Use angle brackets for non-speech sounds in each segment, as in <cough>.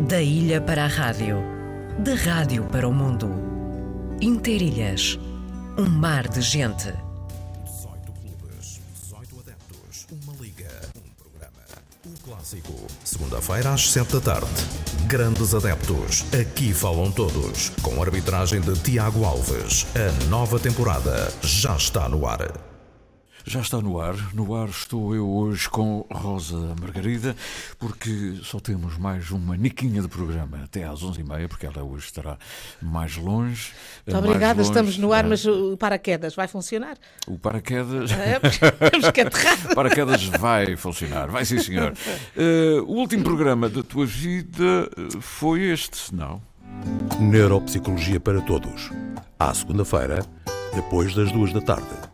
Da ilha para a rádio, da rádio para o mundo. Interilhas, um mar de gente. 18 clubes, 18 adeptos, uma liga, um programa. O clássico, segunda-feira às 7 da tarde. Grandes adeptos, aqui falam todos. Com a arbitragem de Tiago Alves. A nova temporada já está no ar. Já está no ar. No ar estou eu hoje com Rosa Margarida, porque só temos mais uma niquinha de programa até às 11h30, porque ela hoje estará mais longe. Muito obrigada, mais longe, estamos no ar, eh, mas o paraquedas vai funcionar? O paraquedas. É, Temos que aterrar. <laughs> Paraquedas vai funcionar, vai sim senhor. Eh, o último programa da tua vida eh, foi este, não? Neuropsicologia para Todos. À segunda-feira, depois das duas da tarde.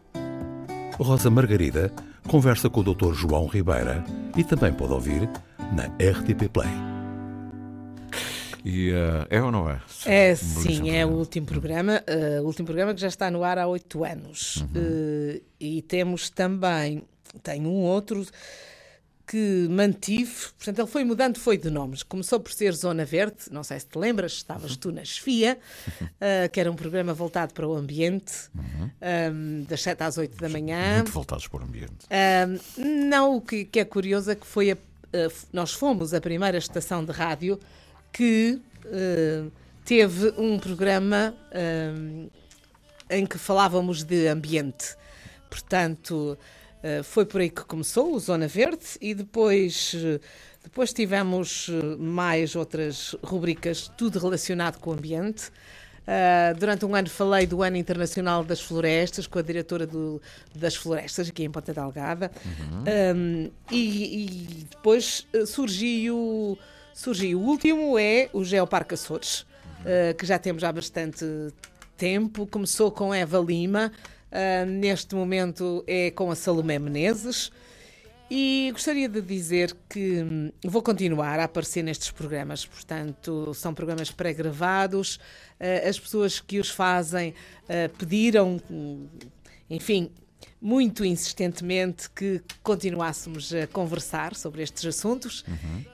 Rosa Margarida conversa com o Dr. João Ribeira e também pode ouvir na RTP Play. E eh, é ou não é? É sim, é o último programa, o último programa que já está no ar há oito anos. Uhum. Eh, e temos também, tem um outro que mantive, portanto ele foi mudando, foi de nomes. Começou por ser Zona Verde, não sei se te lembras, estavas tu na Chefia, eh, <laughs> que era um programa voltado para o ambiente, eh, das 7 às 8 da manhã. Uhum. Muito voltados para o ambiente. Ahm, não, o que, que é curioso é que foi a- f- nós fomos a primeira estação de rádio que eh, teve um programa em que falávamos de ambiente. Portanto, foi por aí que começou o Zona Verde e depois, eh, depois tivemos eh, mais outras rubricas, tudo relacionado com o ambiente. Uh, durante um ano falei do Ano Internacional das Florestas com a diretora do- das Florestas aqui em Ponta Delgada. Um, e, e depois surgiu, surgiu o último é o Geoparque Açores uh, que já temos há bastante tempo. Começou com Eva Lima uh, neste momento é com a Salomé Menezes e gostaria de dizer que hum, vou continuar a aparecer nestes programas, portanto, são programas pré-gravados. eh, as pessoas que os fazem eh, pediram, hum, enfim, muito insistentemente que continuássemos a conversar sobre estes assuntos.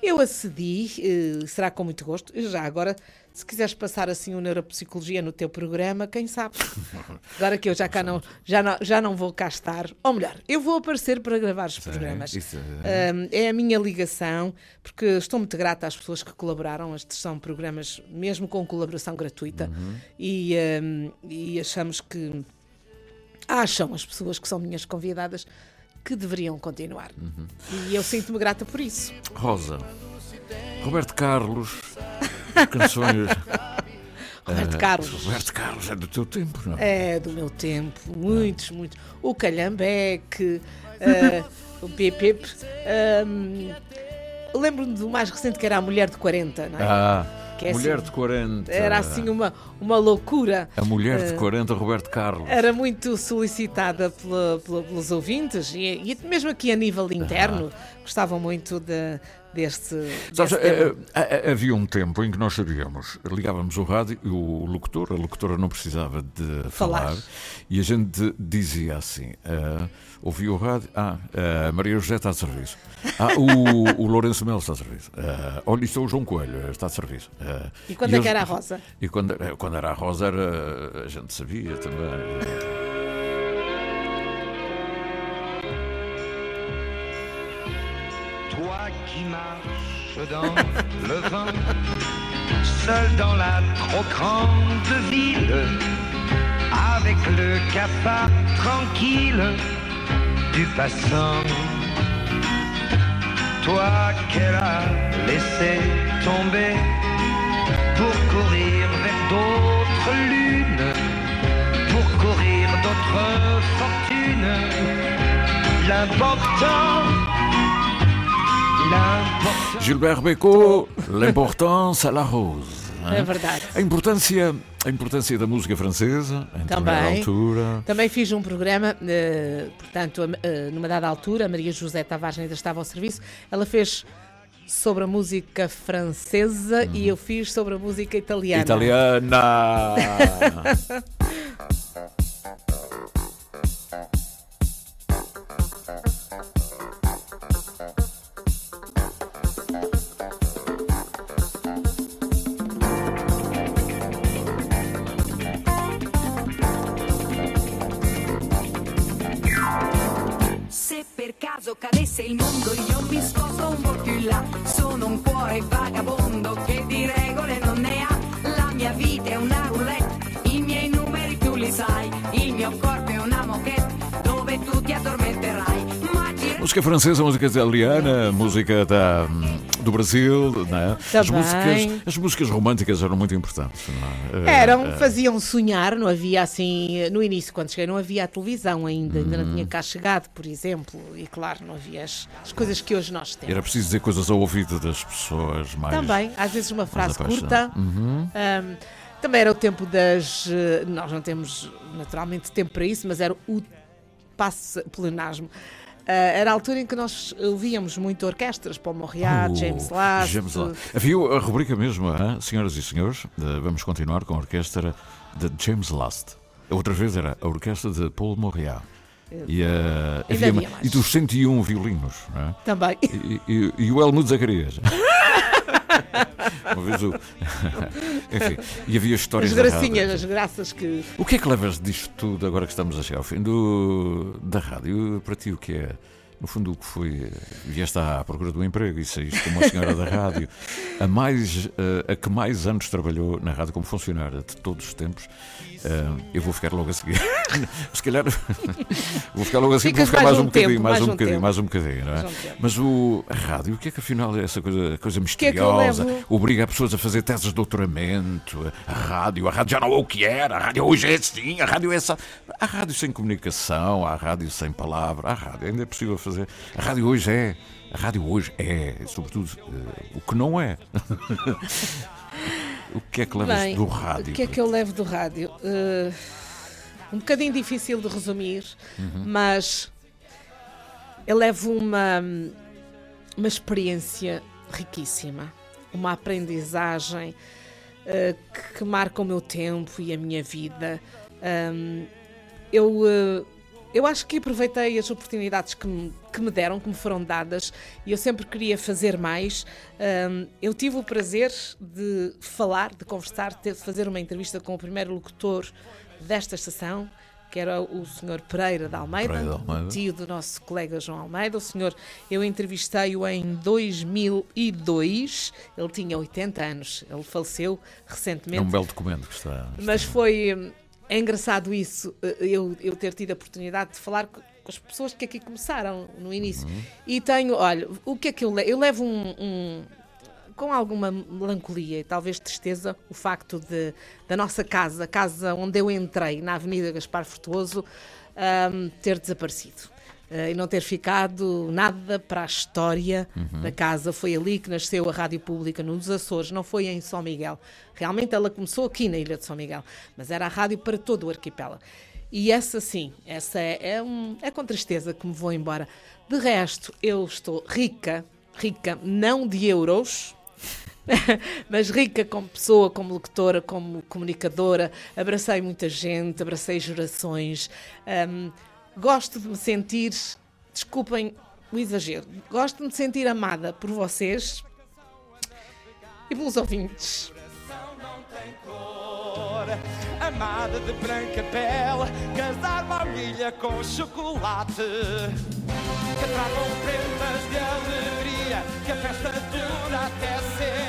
Eu acedi, eh, será com muito gosto. Já agora, se quiseres passar assim o neuropsicologia no teu programa, quem sabe? <laughs> Agora que eu já cá não, já não, já não vou cá estar, ou melhor, eu vou aparecer para gravar os programas. isso Um, é a minha ligação, porque estou muito grata às pessoas que colaboraram. Estes são programas mesmo com colaboração gratuita e, um, e achamos que acham as pessoas que são minhas convidadas que deveriam continuar. E eu sinto-me grata por isso. Rosa, Roberto Carlos, canções. <laughs> Roberto eh, Carlos. Roberto Carlos é do teu tempo, não é? É do meu tempo, muitos, muitos. O Calhambeque, eh, o Pip Lembro-me do mais recente que era a Mulher de 40, não é? Ah, Que é mulher assim- de 40. Era assim uma, uma loucura. A mulher de eh, 40, Roberto Carlos. Era muito solicitada pela- pela- pelos ouvintes e, e mesmo aqui a nível interno gostavam muito de, deste. Sabes, eh, eh, eh, havia um tempo em que nós sabíamos, ligávamos o rádio e o locutor, a locutora não precisava de falar, Falar. e a gente dizia assim: eh, ouvia o rádio, ah, eh, Maria José está de serviço, ah, o, o Lourenço Melo está de serviço, eh, olha, isto é o João Coelho, está de serviço. eh, E quando é eles- que era a Rosa? E quando, quando era a Rosa, era, a gente sabia também. Qui marches dans <laughs> le vent, seul dans la trop grande ville, avec le cafard tranquille du passant. Toi qu'elle a laissé tomber pour courir vers d'autres lunes, pour courir d'autres fortunes. L'important. Gilbert Bécaud, l'importance à la rose. É verdade. A importância, a importância da música francesa, em Também. altura. Também fiz um programa, eh, portanto, eh, numa dada altura, Maria José Tavares ainda estava ao serviço, ela fez sobre a música francesa e eu fiz sobre a música italiana. Italiana! <laughs> Música francesa, música italiana, música da, hum, do Brasil, é? As músicas, as músicas românticas eram muito importantes. Não é? Eh, Eram, eh, faziam sonhar, não havia assim, no início, quando cheguei, não havia a televisão ainda, ainda não tinha cá chegado, por exemplo, e claro, não havia as, as coisas que hoje nós temos. Era preciso dizer coisas ao ouvido das pessoas mais. Também, às vezes uma frase curta. Uhum. Ahm, também era o tempo das. eh, Nós não temos naturalmente tempo para isso, mas era o passe pleonasmo. Ah, era a altura em que nós ouvíamos muito orquestras, Paul Morriat, Oh, James Last. James Last. Havia a rubrica mesmo, hã? senhoras e senhores, de- vamos continuar com a orquestra de James Last. Outra vez era a orquestra de Paul Morriat. E, eh, Ainda havia mais. e dos 101 violinos. É? Também. E, e, e o Helmut Zacarias. <laughs> Uma vez o. <laughs> Enfim, e havia histórias As gracinhas, as graças que. O que é que levas disto tudo agora que estamos a chegar ao fim do, da rádio? Para ti, o que é? No fundo, o que foi? Vieste à procura do emprego e saíste como uma senhora da rádio. A, mais, eh, a que mais anos trabalhou na rádio como funcionária de todos os tempos. Eh, eu vou ficar logo a seguir. <laughs> Se calhar. vou ficar logo a seguir, vou Ficas ficar mais mais, um um bocadinho, tempo, mais, mais um um bocadinho, mais um bocadinho, não é? Um. Mas o, a rádio, o que é que afinal é essa coisa, coisa que é que misteriosa? Obriga as pessoas a fazer teses de doutoramento. A rádio, a rádio já não é o que era. A rádio hoje é assim. A rádio é essa. Há rádio sem comunicação, há rádio sem palavra. Há rádio, ainda é possível fazer. A rádio hoje é. A rádio hoje é, sobretudo, eh, o que não é. <laughs> o que é que levas Bem, do rádio? O que é que eu levo do rádio? Eh, um bocadinho difícil de resumir, Uhum. mas eu levo uma, uma experiência riquíssima, uma aprendizagem eh, que, que marca o meu tempo e a minha vida. Ahm, eu, eu acho que aproveitei as oportunidades que me, que me deram, que me foram dadas, e eu sempre queria fazer mais. Eu tive o prazer de falar, de conversar, de fazer uma entrevista com o primeiro locutor desta estação, que era o Sr. Pereira de Almeida, Pereira Almeida. tio do nosso colega João Almeida. O senhor, eu entrevistei-o em 2002, ele tinha 80 anos, ele faleceu É recentemente. um belo documento que está. Mas foi é engraçado isso, eh, eu, eu ter tido a oportunidade de falar co- com as pessoas que aqui começaram no início. E tenho, olha, o que é que eu levo? Eu levo um, um- com alguma melancolia e talvez tristeza o facto de da nossa casa, a casa onde eu entrei, na Avenida Gaspar Frutuoso, hum, ter desaparecido. Eh, e não ter ficado nada para a história da casa. Foi ali que nasceu a Rádio Pública nos Açores, não foi em São Miguel. Realmente ela começou aqui na Ilha de São Miguel, mas era a rádio para todo o arquipélago. E essa sim, essa é, é, um- é com tristeza que me vou embora. De resto, eu estou rica, rica não de euros, <laughs> mas rica como pessoa, como locutora, como comunicadora. Abracei muita gente, abracei gerações. Hum, gosto de me sentir, desculpem o exagero, gosto de me sentir amada por vocês e pelos ouvintes. Amada de branca pele Casar baunilha com chocolate Que tragam prendas de alegria Que a festa dura até ser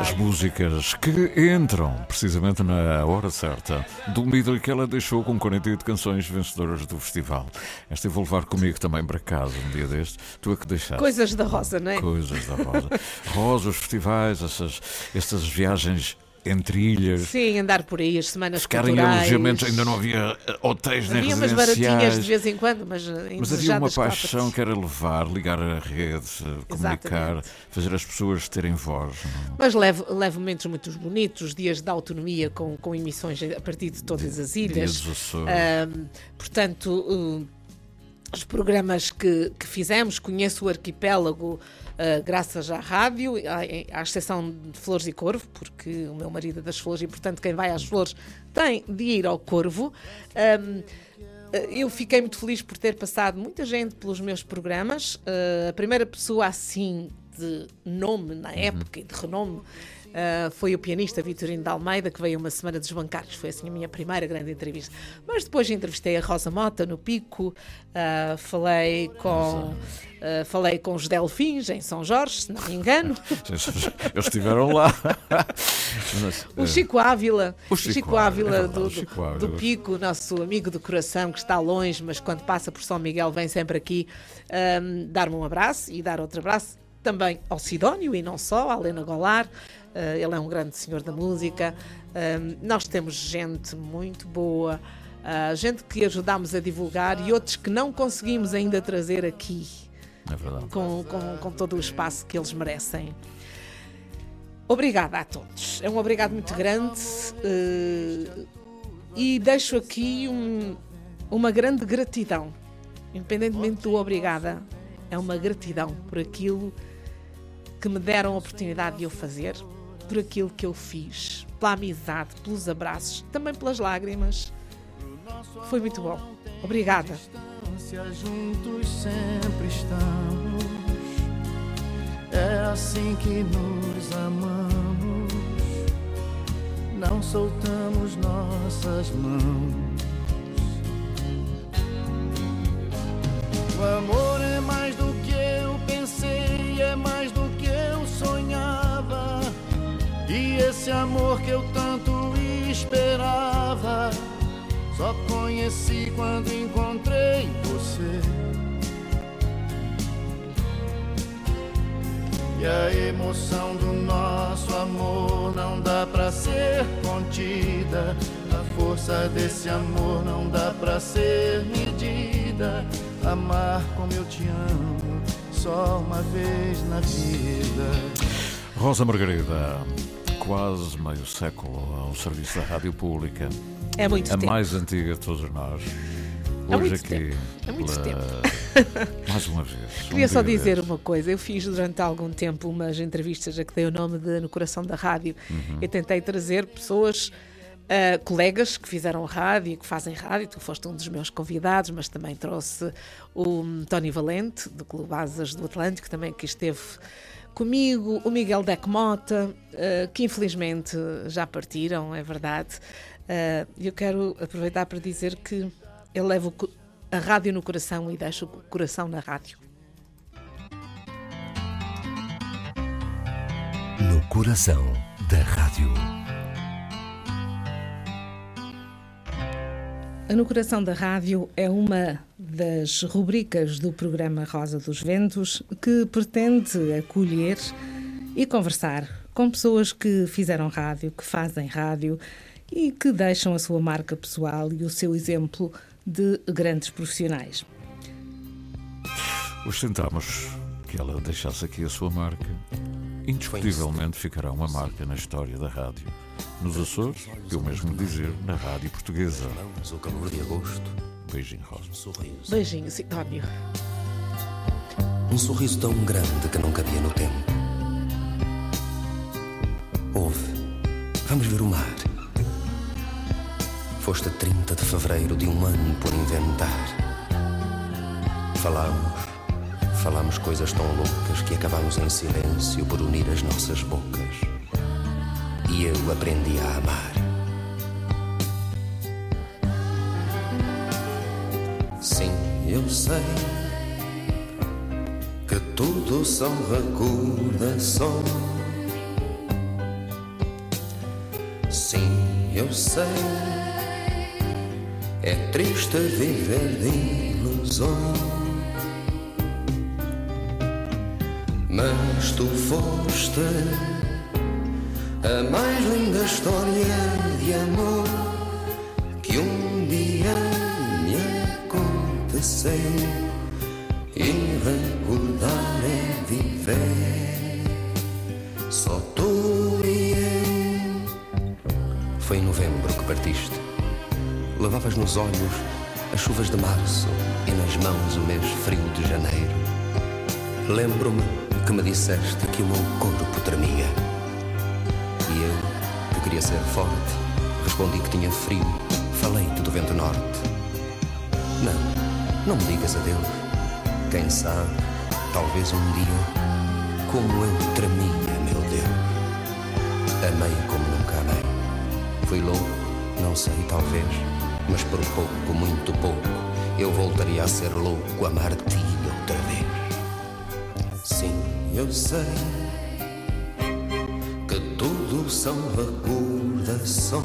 As músicas que entram precisamente na hora certa do líder que ela deixou com 48 canções vencedoras do festival. Esta eu vou levar comigo também para casa um dia deste. Tu é que deixaste. Coisas da Rosa, não é? Coisas da Rosa. Rosa, os festivais, essas, estas viagens entre ilhas. Sim, andar por aí, as semanas Ficar em culturais. alojamentos, ainda não havia eh, hotéis nem Havia umas baratinhas de vez em quando, mas Mas havia uma paixão cópias. que era levar, ligar a rede, eh, comunicar, fazer as pessoas terem voz. não é? Mas levo, levo momentos muito bonitos, dias de autonomia com, com emissões a partir de todas as ilhas. Dias dos Açores. Ahm, portanto, uh, os programas que, que fizemos, conheço o arquipélago uh, graças à rádio, à, à exceção de Flores e Corvo, porque o meu marido é das flores e, portanto, quem vai às flores tem de ir ao Corvo. Ahm, eu fiquei muito feliz por ter passado muita gente pelos meus programas. Uh, a primeira pessoa assim de nome na época e de renome Uh, foi o pianista Vitorino de Almeida que veio uma semana dos bancários. Foi assim a minha primeira grande entrevista. Mas depois entrevistei a Rosa Mota no Pico, uh, falei com. Uh, falei com os Delfins em São Jorge, se não me engano. <laughs> Eles estiveram lá. <laughs> o Chico Ávila, o Chico, Chico Ávila, é do, o Chico Ávila. do Pico, nosso amigo do coração que está longe, mas quando passa por São Miguel vem sempre aqui um, dar-me um abraço e dar outro abraço também ao Sidónio e não só, à Helena Golar. Uh, ele é um grande senhor da música. Uh, nós temos gente muito boa, uh, gente que ajudamos a divulgar e outros que não conseguimos ainda trazer aqui. É verdade. Com, com, com todo o espaço que eles merecem. Obrigada a todos. É um obrigado muito grande e deixo aqui um, uma grande gratidão, independentemente do obrigada, é uma gratidão por aquilo que me deram a oportunidade de eu fazer, por aquilo que eu fiz, pela amizade, pelos abraços, também pelas lágrimas. Foi muito bom. Obrigada. Juntos sempre estamos. É assim que nos amamos. Não soltamos nossas mãos. O amor é mais do que esse amor que eu tanto esperava, só conheci quando encontrei você. E a emoção do nosso amor não dá pra ser contida. A força desse amor não dá pra ser medida. Amar como eu te amo, só uma vez na vida. Rosa Margarida, quase meio século ao serviço da rádio pública. É muito a tempo. mais antiga de todos nós. Hoje muito aqui. tempo. É muito pela- <laughs> Mais uma vez. Queria um só dizer destes. uma coisa. Eu fiz durante algum tempo umas entrevistas a que dei o nome de No Coração da Rádio. Uhum. Eu tentei trazer pessoas, ah, colegas que fizeram rádio que fazem rádio. Tu foste um dos meus convidados, mas também trouxe o Tony Valente, do Clube Asas do Atlântico, também que esteve comigo, o Miguel Deck Mota, ah, que infelizmente já partiram, é verdade. Ah, eu quero aproveitar para dizer que eu levo a rádio no coração e deixo o coração na rádio. No coração da rádio. A No Coração da Rádio é uma das rubricas do programa Rosa dos Ventos que pretende acolher e conversar com pessoas que fizeram rádio, que fazem rádio e que deixam a sua marca pessoal e o seu exemplo de grandes profissionais. Hoje tentámos que ela deixasse aqui a sua marca. Indiscutivelmente ficará uma marca na história da rádio. Nos Açores, eu mesmo dizer, na rádio portuguesa. O calor de agosto. Beijinho, Rosa. Um sorriso. Beijinho, Sidónio. Um sorriso tão grande que não cabia no tempo. Ouve, vamos ver o mar. Foste a 30 de fevereiro de um ano por inventar. Falámos, falámos coisas tão loucas que acabámos em silêncio por unir as nossas bocas. E eu aprendi a amar. Sim, eu sei que tudo são recordações. Sim, eu sei. É triste viver de ilusões. Mas tu foste a mais linda história de amor que um dia me aconteceu. E recordar é viver. Só tu e eu. Foi em novembro que partiste. Levavas nos olhos as chuvas de março e nas mãos o mês frio de janeiro. Lembro-me que me disseste que o meu corpo tremia. E eu, que queria ser forte, respondi que tinha frio. Falei-te do vento norte. Não, não me digas adeus. Quem sabe, talvez um dia como eu tremia, meu Deus. Amei como nunca amei. Fui louco, não sei, talvez, mas por pouco, muito pouco, eu voltaria a ser louco, amar-te outra vez. Sim, eu sei que tudo são recordações.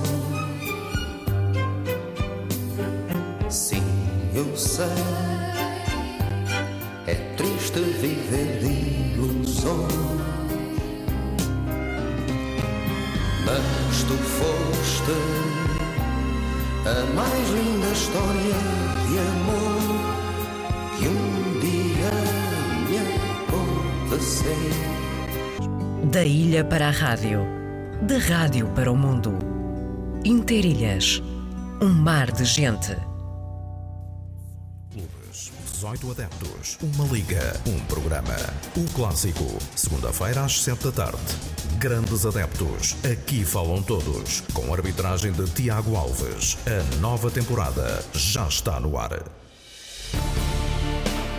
Sim, eu sei. É triste viver de ilusões. Mas tu foste a mais linda história de amor Da ilha para a rádio, da rádio para o mundo. Interilhas, um mar de gente. Clubes, 18 adeptos, uma liga, um programa. O clássico, segunda-feira às 7 da tarde. Grandes adeptos, aqui falam todos, com arbitragem de Tiago Alves. A nova temporada já está no ar.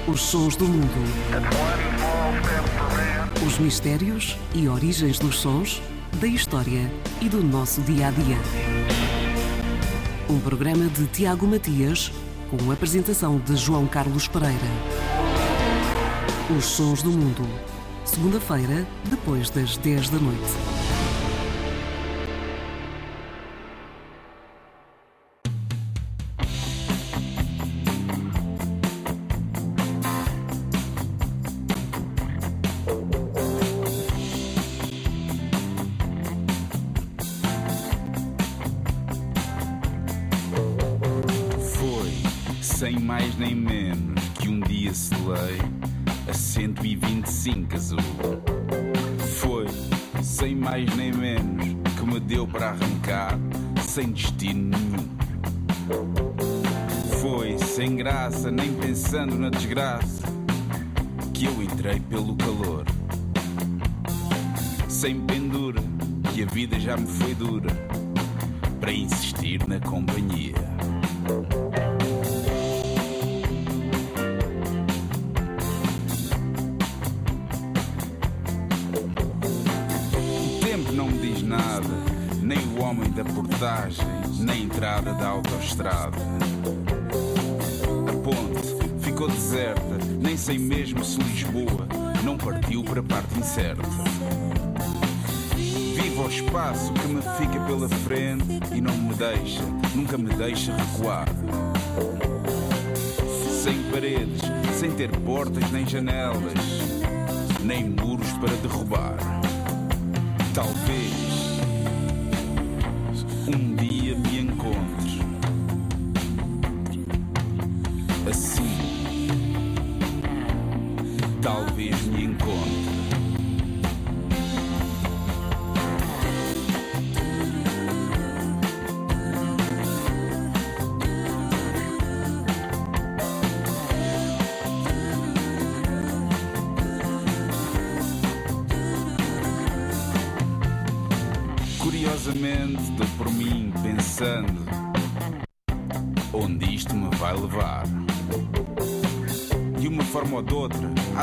Os sons do mundo. Os mistérios e origens dos sons, da história e do nosso dia a dia. Um programa de Tiago Matias, com a apresentação de João Carlos Pereira. Os sons do mundo. Segunda-feira, depois das 10 da noite. Sem mais nem menos, que um dia selei a 125 azul. Foi, sem mais nem menos, que me deu para arrancar, sem destino nenhum. Foi, sem graça, nem pensando na desgraça, que eu entrei pelo calor. Sem pendura, que a vida já me foi dura, para insistir na companhia. Da portagem, nem a entrada da autoestrada. A ponte ficou deserta, nem sei mesmo se Lisboa não partiu para a parte incerta. Vivo ao espaço que me fica pela frente e não me deixa, nunca me deixa recuar. Sem paredes, sem ter portas nem janelas, nem muros para derrubar. Talvez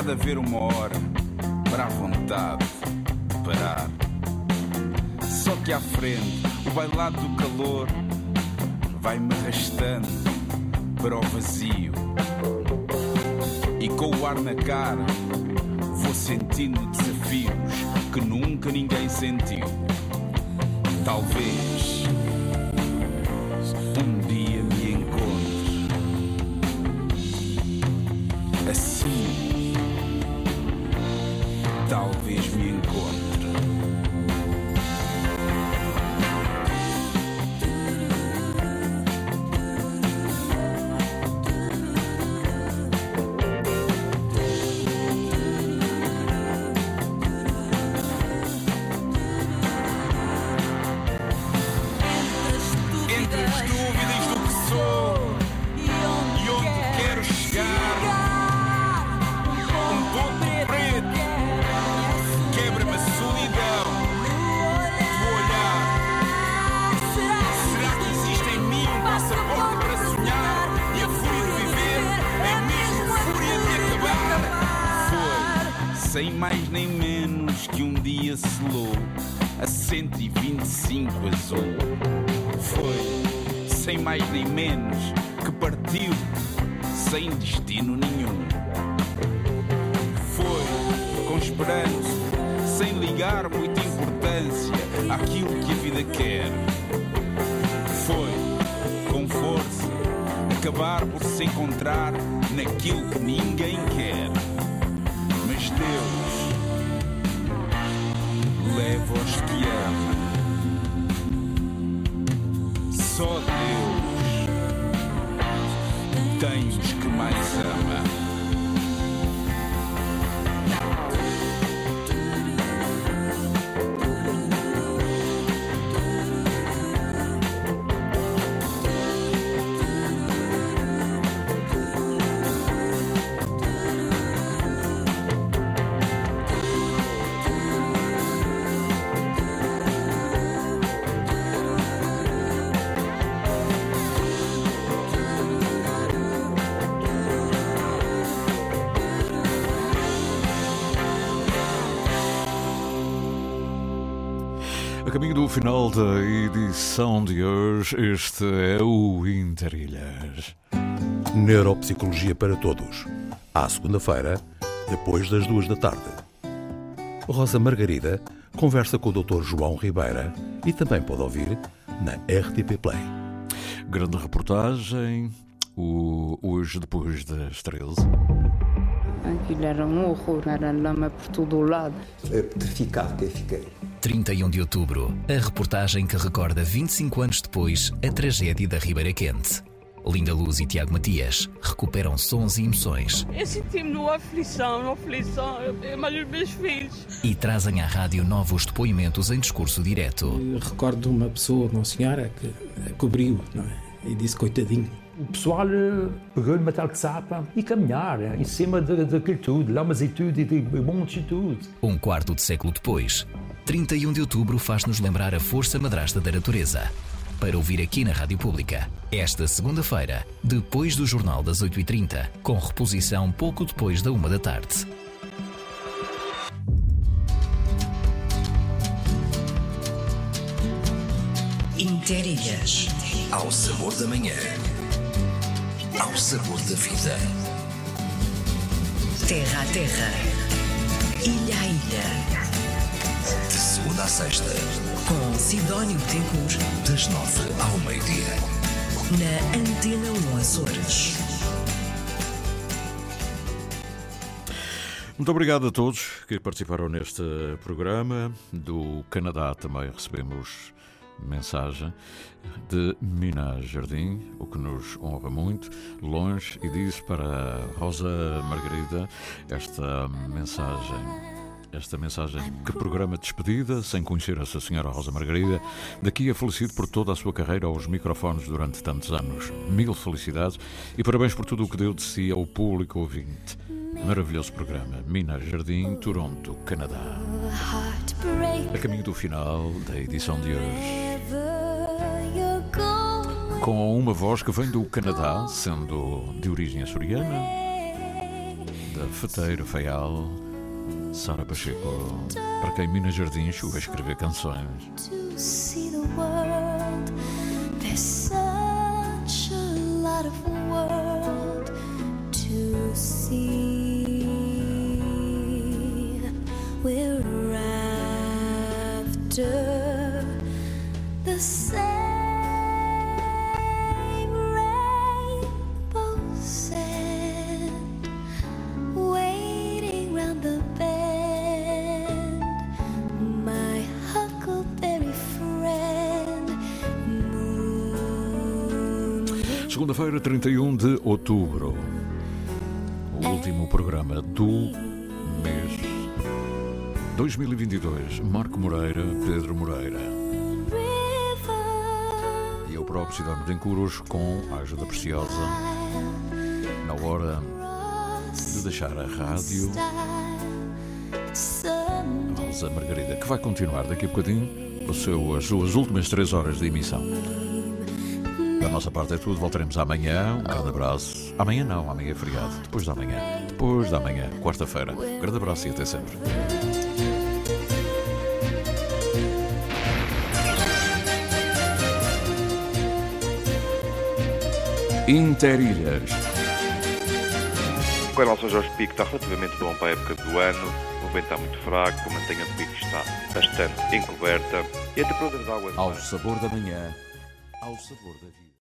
há de haver uma hora para a vontade de parar. Só que à frente, o bailado do calor vai-me arrastando para o vazio. E com o ar na cara, vou sentindo desafios que nunca ninguém sentiu. Talvez sem mais nem menos que um dia selou a 125 azul. Foi, sem mais nem menos, que partiu sem destino nenhum. Foi, com esperança, sem ligar muita importância àquilo que a vida quer. Foi, com força, acabar por se encontrar naquilo que ninguém quer. Deus leva os que ama. Só Deus tem os que mais ama. Final da edição de hoje, este é o Interilhas. Neuropsicologia para Todos. À segunda-feira, depois das duas da tarde. Rosa Margarida conversa com o Dr. João Ribeira e também pode ouvir na RTP Play. Grande reportagem, o, hoje depois das 13. Aquilo era um horror, era lama por todo o lado. É petrificado que eu fiquei. 31 de outubro, a reportagem que recorda 25 anos depois a tragédia da Ribeira Quente. Linda Luz e Tiago Matias recuperam sons e emoções Eu senti-me numa aflição, numa aflição, mas os meus filhos. e trazem à rádio novos depoimentos em discurso direto. Eu recordo de uma pessoa, uma senhora, que cobriu não é? e disse coitadinho. O pessoal eh, pegou no metal de sapa e caminhar eh, em cima daquilo tudo, lamazitude e de montes e tudo. Um quarto de século depois, 31 de outubro faz-nos lembrar a força madrasta da natureza. Para ouvir aqui na Rádio Pública, esta segunda-feira, depois do Jornal das 8h30, com reposição pouco depois da uma da tarde. Interilhas. Ao sabor da manhã. Ao sabor da vida. Terra a terra. Ilha a ilha. Segunda a sexta. Com Sidónio Betancourt. Das nove ao meio-dia. Na Antena 1 Açores. Muito obrigado a todos que participaram neste programa. Do Canadá também recebemos mensagem de Minas Jardim, o que nos honra muito, longe, e diz para Rosa Margarida esta mensagem. Esta mensagem, que programa de despedida, sem conhecer essa senhora Rosa Margarida, daqui a falecido por toda a sua carreira aos microfones durante tantos anos. Mil felicidades e parabéns por tudo o que deu de si ao público ouvinte. Maravilhoso programa. Minas Jardim, Toronto, Canadá. A caminho do final da edição de hoje. Com uma voz que vem do Canadá, sendo de origem açoriana, da Feteira Feial, Sara Pacheco, para quem Minas Jardim chegou a escrever canções. to see Segunda-feira, 31 de outubro. O último programa do mês 2022. Marco Moreira, Pedro Moreira. E eu próprio, Cidadão de Encuros, com a ajuda preciosa, na hora de deixar a rádio. Rosa Margarida, que vai continuar daqui a bocadinho o seu, as suas últimas três horas de emissão. Da nossa parte é tudo, voltaremos amanhã. Um grande abraço. Amanhã não, amanhã é feriado. Depois da manhã. depois da manhã, quarta-feira. Um grande abraço e até sempre. Interilhas. O canal São Jorge Pico está relativamente bom para a época do ano. O vento está muito fraco, a mantenha do pico está bastante encoberta e a temperatura da água... Ao sabor da manhã, ao sabor da vida.